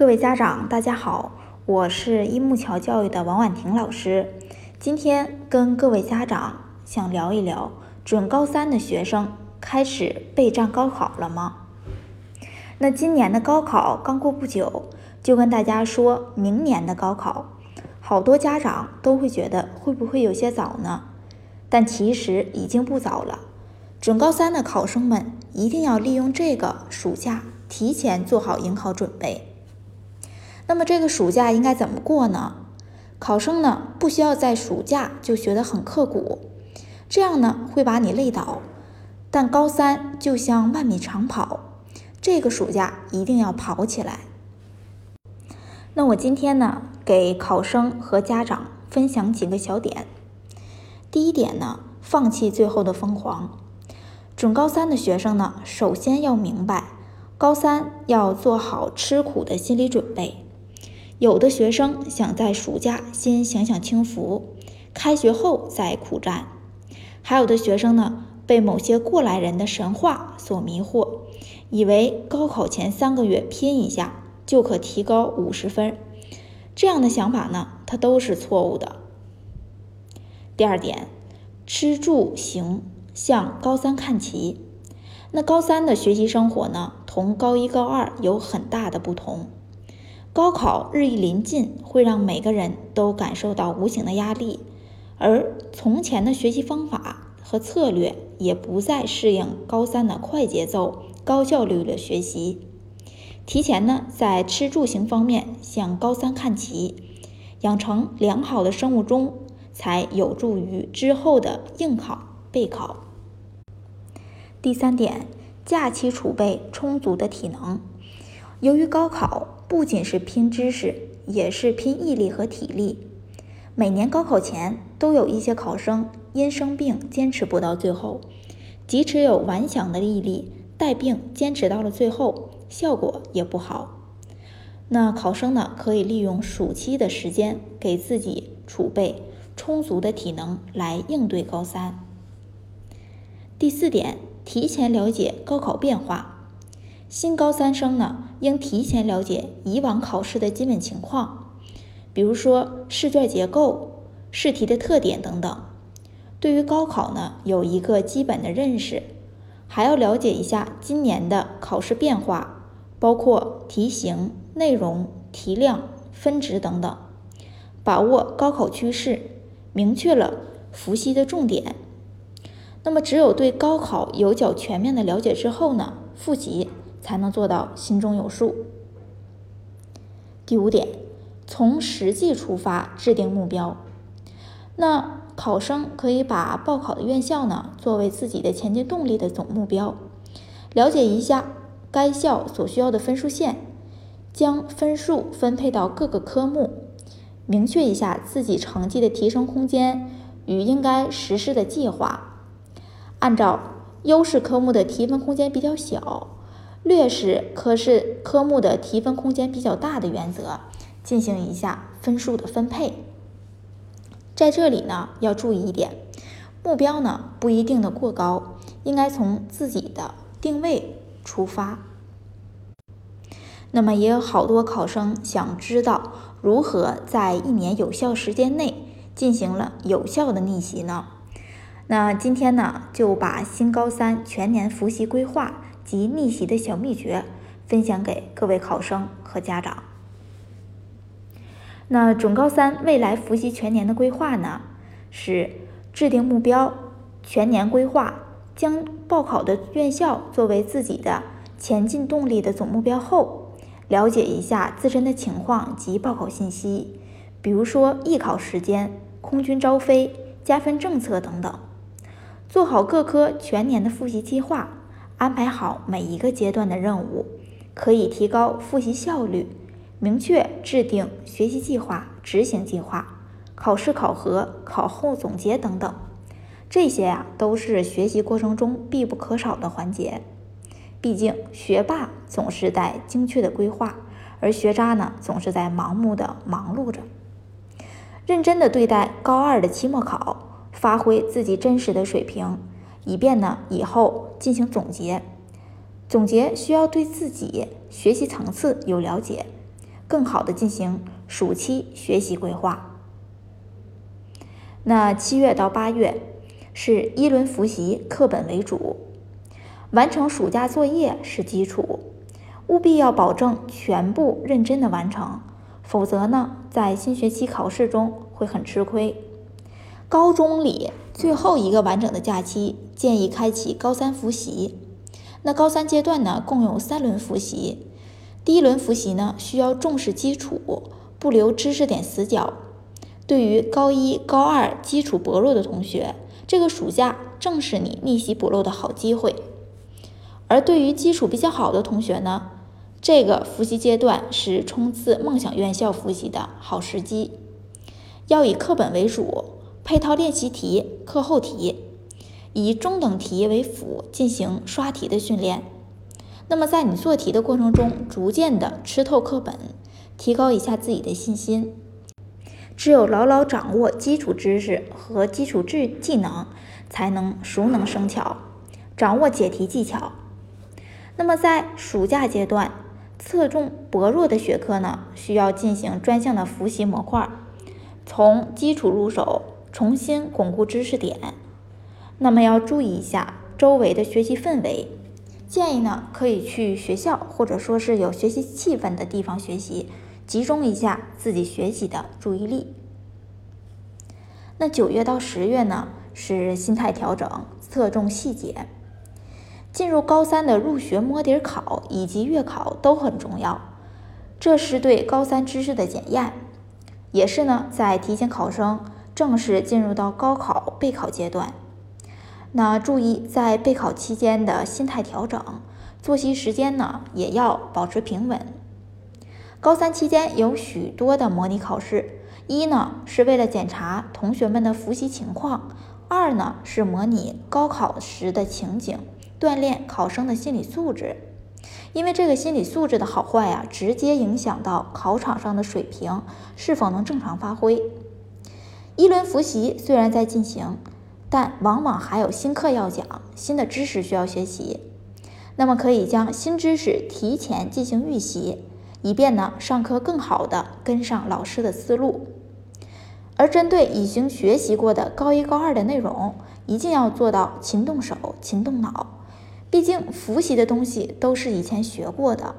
各位家长，大家好，我是一木桥教育的王婉婷老师。今天跟各位家长想聊一聊，准高三的学生开始备战高考了吗？那今年的高考刚过不久，就跟大家说明年的高考，好多家长都会觉得会不会有些早呢？但其实已经不早了。准高三的考生们一定要利用这个暑假提前做好迎考准备。那么这个暑假应该怎么过呢？考生呢不需要在暑假就学得很刻苦，这样呢会把你累倒。但高三就像万米长跑，这个暑假一定要跑起来。那我今天呢给考生和家长分享几个小点。第一点呢，放弃最后的疯狂。准高三的学生呢，首先要明白，高三要做好吃苦的心理准备。有的学生想在暑假先享享清福，开学后再苦战；还有的学生呢，被某些过来人的神话所迷惑，以为高考前三个月拼一下就可提高五十分。这样的想法呢，它都是错误的。第二点，吃住行。向高三看齐，那高三的学习生活呢，同高一、高二有很大的不同。高考日益临近，会让每个人都感受到无形的压力，而从前的学习方法和策略也不再适应高三的快节奏、高效率的学习。提前呢，在吃住行方面向高三看齐，养成良好的生物钟，才有助于之后的应考、备考。第三点，假期储备充足的体能。由于高考不仅是拼知识，也是拼毅力和体力。每年高考前都有一些考生因生病坚持不到最后，即使有顽强的毅力，带病坚持到了最后，效果也不好。那考生呢，可以利用暑期的时间，给自己储备充足的体能来应对高三。第四点。提前了解高考变化，新高三生呢应提前了解以往考试的基本情况，比如说试卷结构、试题的特点等等。对于高考呢有一个基本的认识，还要了解一下今年的考试变化，包括题型、内容、题量、分值等等，把握高考趋势，明确了复习的重点。那么，只有对高考有较全面的了解之后呢，复习才能做到心中有数。第五点，从实际出发制定目标。那考生可以把报考的院校呢作为自己的前进动力的总目标，了解一下该校所需要的分数线，将分数分配到各个科目，明确一下自己成绩的提升空间与应该实施的计划。按照优势科目的提分空间比较小，劣势科是科目的提分空间比较大的原则进行一下分数的分配。在这里呢，要注意一点，目标呢不一定的过高，应该从自己的定位出发。那么也有好多考生想知道如何在一年有效时间内进行了有效的逆袭呢？那今天呢，就把新高三全年复习规划及逆袭的小秘诀分享给各位考生和家长。那准高三未来复习全年的规划呢，是制定目标，全年规划，将报考的院校作为自己的前进动力的总目标后，了解一下自身的情况及报考信息，比如说艺考时间、空军招飞、加分政策等等。做好各科全年的复习计划，安排好每一个阶段的任务，可以提高复习效率。明确制定学习计划、执行计划、考试考核、考后总结等等，这些呀都是学习过程中必不可少的环节。毕竟学霸总是在精确的规划，而学渣呢总是在盲目的忙碌着。认真的对待高二的期末考。发挥自己真实的水平，以便呢以后进行总结。总结需要对自己学习层次有了解，更好的进行暑期学习规划。那七月到八月是一轮复习，课本为主，完成暑假作业是基础，务必要保证全部认真的完成，否则呢，在新学期考试中会很吃亏。高中里最后一个完整的假期，建议开启高三复习。那高三阶段呢，共有三轮复习。第一轮复习呢，需要重视基础，不留知识点死角。对于高一、高二基础薄弱的同学，这个暑假正是你逆袭补漏的好机会。而对于基础比较好的同学呢，这个复习阶段是冲刺梦想院校复习的好时机。要以课本为主，配套练习题、课后题。以中等题为辅进行刷题的训练，那么在你做题的过程中，逐渐的吃透课本，提高一下自己的信心。只有牢牢掌握基础知识和基础技技能，才能熟能生巧，掌握解题技巧。那么在暑假阶段，侧重薄弱的学科呢，需要进行专项的复习模块，从基础入手，重新巩固知识点。那么要注意一下周围的学习氛围，建议呢可以去学校或者说是有学习气氛的地方学习，集中一下自己学习的注意力。那九月到十月呢是心态调整，侧重细节。进入高三的入学摸底考以及月考都很重要，这是对高三知识的检验，也是呢在提前考生正式进入到高考备考阶段。那注意在备考期间的心态调整，作息时间呢也要保持平稳。高三期间有许多的模拟考试，一呢是为了检查同学们的复习情况，二呢是模拟高考时的情景，锻炼考生的心理素质。因为这个心理素质的好坏呀，直接影响到考场上的水平是否能正常发挥。一轮复习虽然在进行。但往往还有新课要讲，新的知识需要学习，那么可以将新知识提前进行预习，以便呢上课更好的跟上老师的思路。而针对已经学习过的高一高二的内容，一定要做到勤动手、勤动脑，毕竟复习的东西都是以前学过的，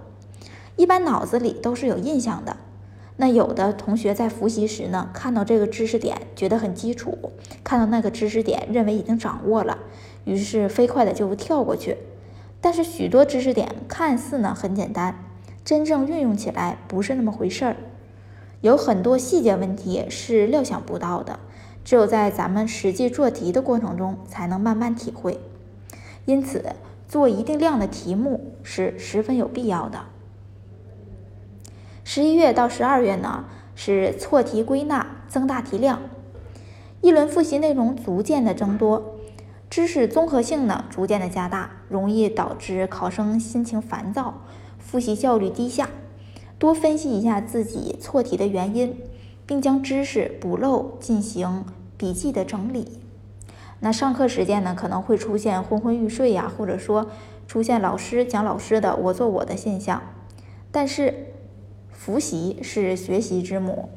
一般脑子里都是有印象的。那有的同学在复习时呢，看到这个知识点觉得很基础，看到那个知识点认为已经掌握了，于是飞快的就跳过去。但是许多知识点看似呢很简单，真正运用起来不是那么回事儿，有很多细节问题是料想不到的，只有在咱们实际做题的过程中才能慢慢体会。因此，做一定量的题目是十分有必要的。十一月到十二月呢，是错题归纳，增大题量，一轮复习内容逐渐的增多，知识综合性呢逐渐的加大，容易导致考生心情烦躁，复习效率低下。多分析一下自己错题的原因，并将知识补漏进行笔记的整理。那上课时间呢，可能会出现昏昏欲睡呀，或者说出现老师讲老师的，我做我的现象，但是。复习是学习之母，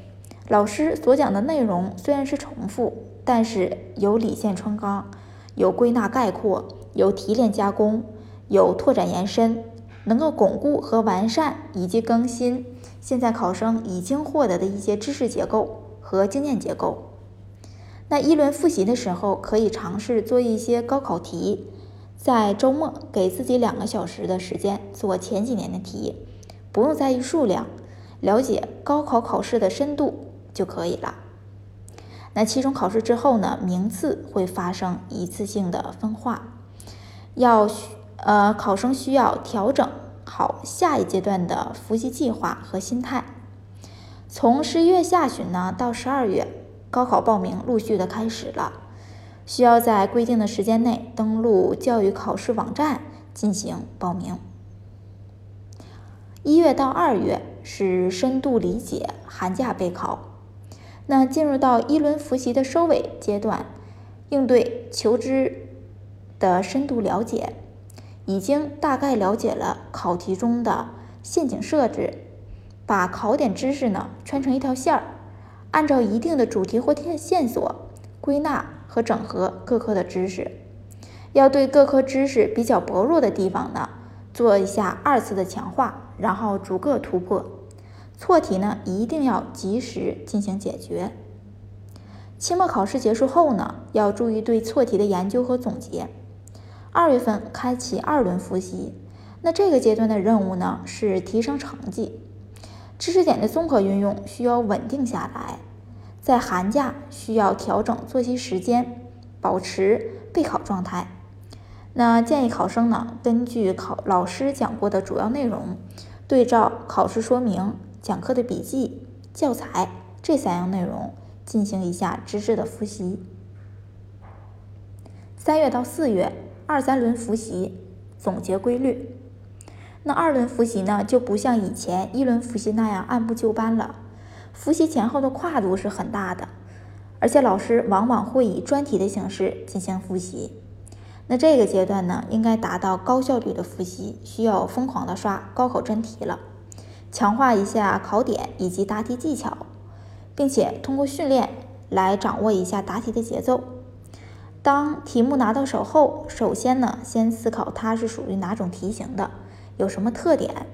老师所讲的内容虽然是重复，但是有理线穿钢，有归纳概括，有提炼加工，有拓展延伸，能够巩固和完善以及更新现在考生已经获得的一些知识结构和经验结构。那一轮复习的时候，可以尝试做一些高考题，在周末给自己两个小时的时间做前几年的题，不用在意数量。了解高考考试的深度就可以了。那期中考试之后呢，名次会发生一次性的分化，要需呃考生需要调整好下一阶段的复习计划和心态。从十一月下旬呢到十二月，高考报名陆续的开始了，需要在规定的时间内登录教育考试网站进行报名。一月到二月是深度理解寒假备考，那进入到一轮复习的收尾阶段，应对求知的深度了解，已经大概了解了考题中的陷阱设置，把考点知识呢串成一条线儿，按照一定的主题或线索归纳和整合各科的知识。要对各科知识比较薄弱的地方呢，做一下二次的强化，然后逐个突破。错题呢，一定要及时进行解决。期末考试结束后呢，要注意对错题的研究和总结。二月份开启二轮复习，那这个阶段的任务呢是提升成绩。知识点的综合运用需要稳定下来，在寒假需要调整作息时间，保持备考状态。那建议考生呢，根据考老师讲过的主要内容，对照考试说明、讲课的笔记、教材这三样内容进行一下知识的复习。三月到四月。二三轮复习总结规律，那二轮复习呢就不像以前一轮复习那样按部就班了，复习前后的跨度是很大的，而且老师往往会以专题的形式进行复习。那这个阶段呢，应该达到高效率的复习，需要疯狂的刷高考真题了，强化一下考点以及答题技巧，并且通过训练来掌握一下答题的节奏。当题目拿到手后，首先呢，先思考它是属于哪种题型的，有什么特点，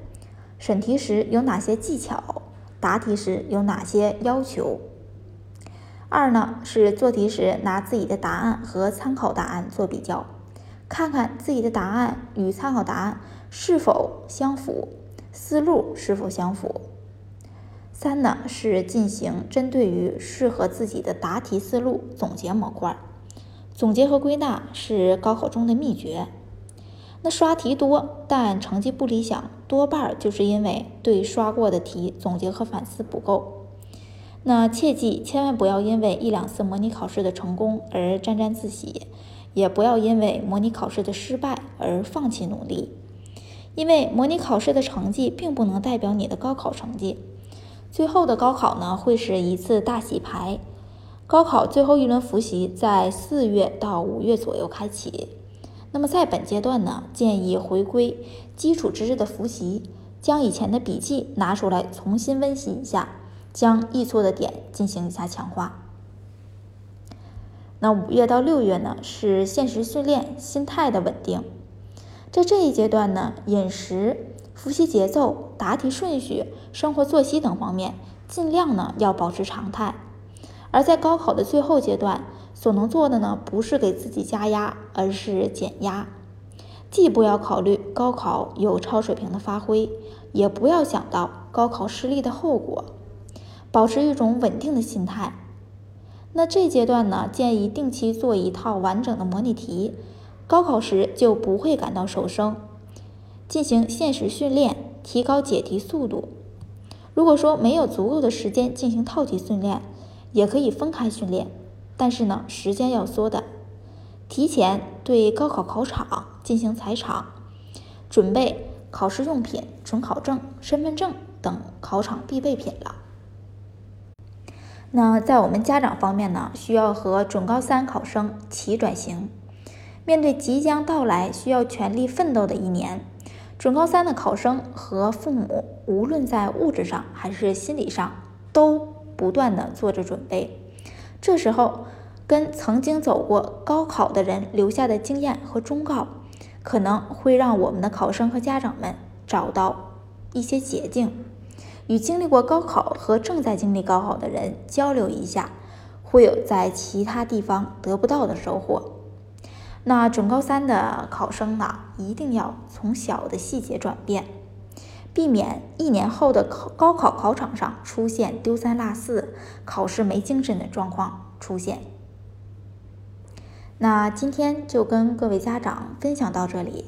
审题时有哪些技巧，答题时有哪些要求。二呢，是做题时拿自己的答案和参考答案做比较，看看自己的答案与参考答案是否相符，思路是否相符。三呢，是进行针对于适合自己的答题思路总结模块。总结和归纳是高考中的秘诀。那刷题多但成绩不理想，多半就是因为对刷过的题总结和反思不够。那切记千万不要因为一两次模拟考试的成功而沾沾自喜，也不要因为模拟考试的失败而放弃努力。因为模拟考试的成绩并不能代表你的高考成绩。最后的高考呢，会是一次大洗牌。高考最后一轮复习在四月到五月左右开启。那么在本阶段呢，建议回归基础知识的复习，将以前的笔记拿出来重新温习一下，将易错的点进行一下强化。那五月到六月呢，是现实训练心态的稳定。在这一阶段呢，饮食、复习节奏、答题顺序、生活作息等方面，尽量呢要保持常态。而在高考的最后阶段，所能做的呢，不是给自己加压，而是减压。既不要考虑高考有超水平的发挥，也不要想到高考失利的后果，保持一种稳定的心态。那这阶段呢，建议定期做一套完整的模拟题，高考时就不会感到手生。进行现实训练，提高解题速度。如果说没有足够的时间进行套题训练，也可以分开训练，但是呢，时间要缩短。提前对高考考场进行踩场，准备考试用品、准考证、身份证等考场必备品了。那在我们家长方面呢，需要和准高三考生齐转型。面对即将到来需要全力奋斗的一年，准高三的考生和父母，无论在物质上还是心理上，都。不断的做着准备，这时候跟曾经走过高考的人留下的经验和忠告，可能会让我们的考生和家长们找到一些捷径。与经历过高考和正在经历高考的人交流一下，会有在其他地方得不到的收获。那准高三的考生呢，一定要从小的细节转变。避免一年后的考高考考场上出现丢三落四、考试没精神的状况出现。那今天就跟各位家长分享到这里。